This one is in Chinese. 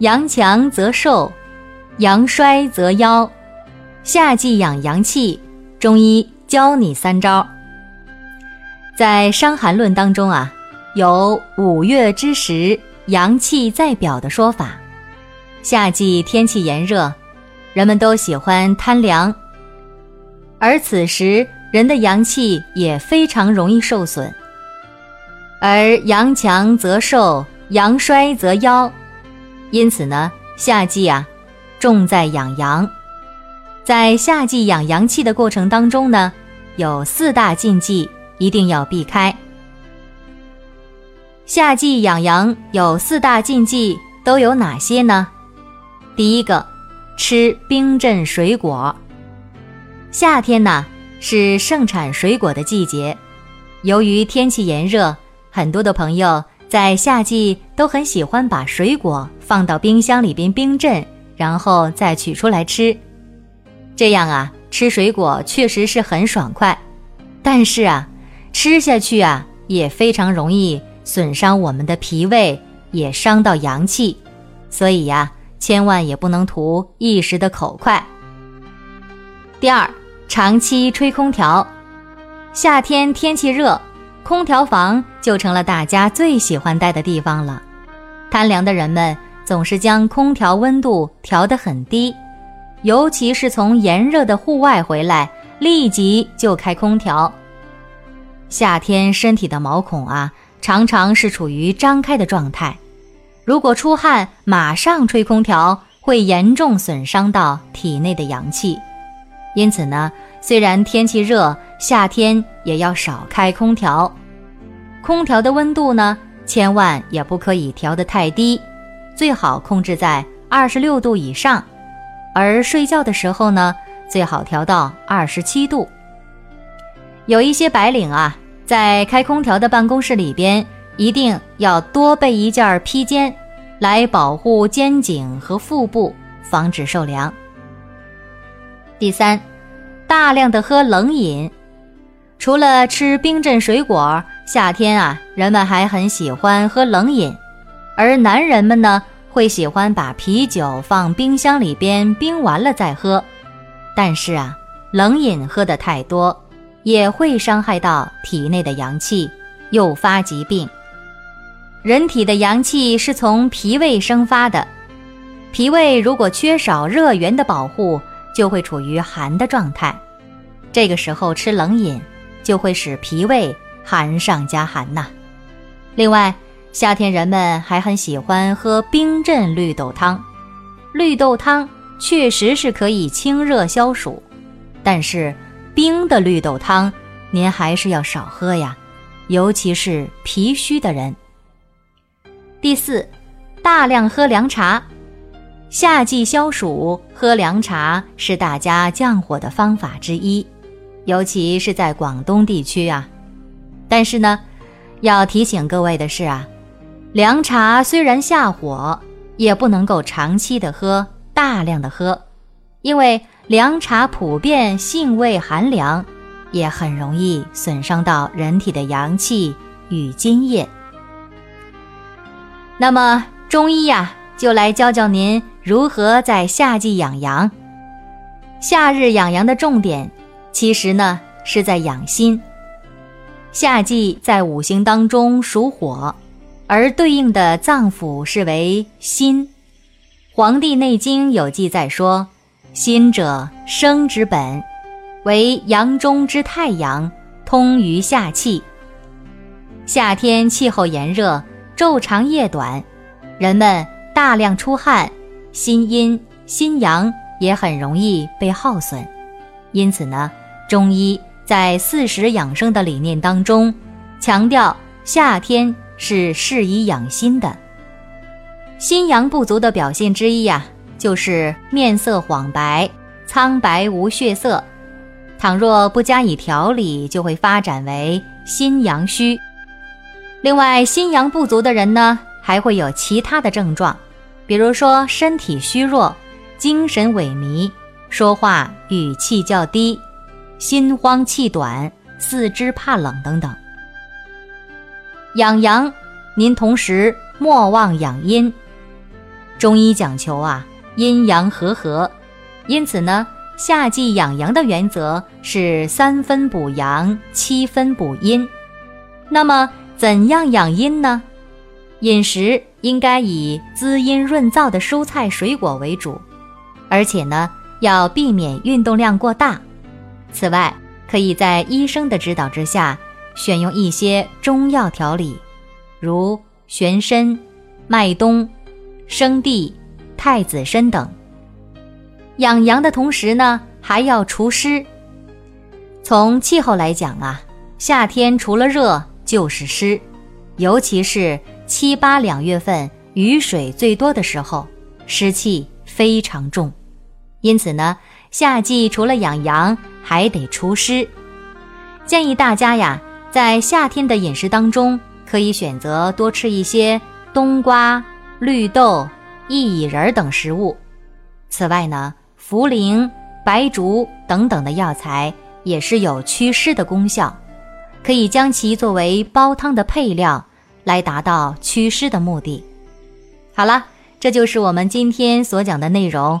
阳强则寿，阳衰则夭。夏季养阳气，中医教你三招。在《伤寒论》当中啊，有五月之时阳气在表的说法。夏季天气炎热，人们都喜欢贪凉，而此时人的阳气也非常容易受损。而阳强则寿。阳衰则夭，因此呢，夏季啊，重在养阳。在夏季养阳气的过程当中呢，有四大禁忌一定要避开。夏季养阳有四大禁忌，都有哪些呢？第一个，吃冰镇水果。夏天呢是盛产水果的季节，由于天气炎热，很多的朋友。在夏季都很喜欢把水果放到冰箱里边冰镇，然后再取出来吃。这样啊，吃水果确实是很爽快，但是啊，吃下去啊也非常容易损伤我们的脾胃，也伤到阳气。所以呀，千万也不能图一时的口快。第二，长期吹空调，夏天天气热。空调房就成了大家最喜欢待的地方了。贪凉的人们总是将空调温度调得很低，尤其是从炎热的户外回来，立即就开空调。夏天身体的毛孔啊，常常是处于张开的状态，如果出汗马上吹空调，会严重损伤到体内的阳气。因此呢。虽然天气热，夏天也要少开空调。空调的温度呢，千万也不可以调得太低，最好控制在二十六度以上。而睡觉的时候呢，最好调到二十七度。有一些白领啊，在开空调的办公室里边，一定要多备一件披肩，来保护肩颈和腹部，防止受凉。第三。大量的喝冷饮，除了吃冰镇水果，夏天啊，人们还很喜欢喝冷饮。而男人们呢，会喜欢把啤酒放冰箱里边冰完了再喝。但是啊，冷饮喝得太多，也会伤害到体内的阳气，诱发疾病。人体的阳气是从脾胃生发的，脾胃如果缺少热源的保护。就会处于寒的状态，这个时候吃冷饮就会使脾胃寒上加寒呐。另外，夏天人们还很喜欢喝冰镇绿豆汤，绿豆汤确实是可以清热消暑，但是冰的绿豆汤您还是要少喝呀，尤其是脾虚的人。第四，大量喝凉茶。夏季消暑，喝凉茶是大家降火的方法之一，尤其是在广东地区啊。但是呢，要提醒各位的是啊，凉茶虽然下火，也不能够长期的喝，大量的喝，因为凉茶普遍性味寒凉，也很容易损伤到人体的阳气与津液。那么中医呀，就来教教您。如何在夏季养阳？夏日养阳的重点，其实呢是在养心。夏季在五行当中属火，而对应的脏腑是为心。《黄帝内经》有记载说：“心者，生之本，为阳中之太阳，通于夏气。夏天气候炎热，昼长夜短，人们大量出汗。”心阴心阳也很容易被耗损，因此呢，中医在四时养生的理念当中，强调夏天是适宜养心的。心阳不足的表现之一呀，就是面色黄白、苍白无血色。倘若不加以调理，就会发展为心阳虚。另外，心阳不足的人呢，还会有其他的症状，比如说身体虚弱、精神萎靡、说话语气较低、心慌气短、四肢怕冷等等。养阳，您同时莫忘养阴。中医讲求啊，阴阳和合，因此呢。夏季养阳的原则是三分补阳，七分补阴。那么，怎样养阴呢？饮食应该以滋阴润燥的蔬菜水果为主，而且呢，要避免运动量过大。此外，可以在医生的指导之下，选用一些中药调理，如玄参、麦冬、生地、太子参等。养阳的同时呢，还要除湿。从气候来讲啊，夏天除了热就是湿，尤其是七八两月份雨水最多的时候，湿气非常重。因此呢，夏季除了养阳，还得除湿。建议大家呀，在夏天的饮食当中，可以选择多吃一些冬瓜、绿豆、薏仁等食物。此外呢，茯苓、白术等等的药材也是有祛湿的功效，可以将其作为煲汤的配料，来达到祛湿的目的。好了，这就是我们今天所讲的内容。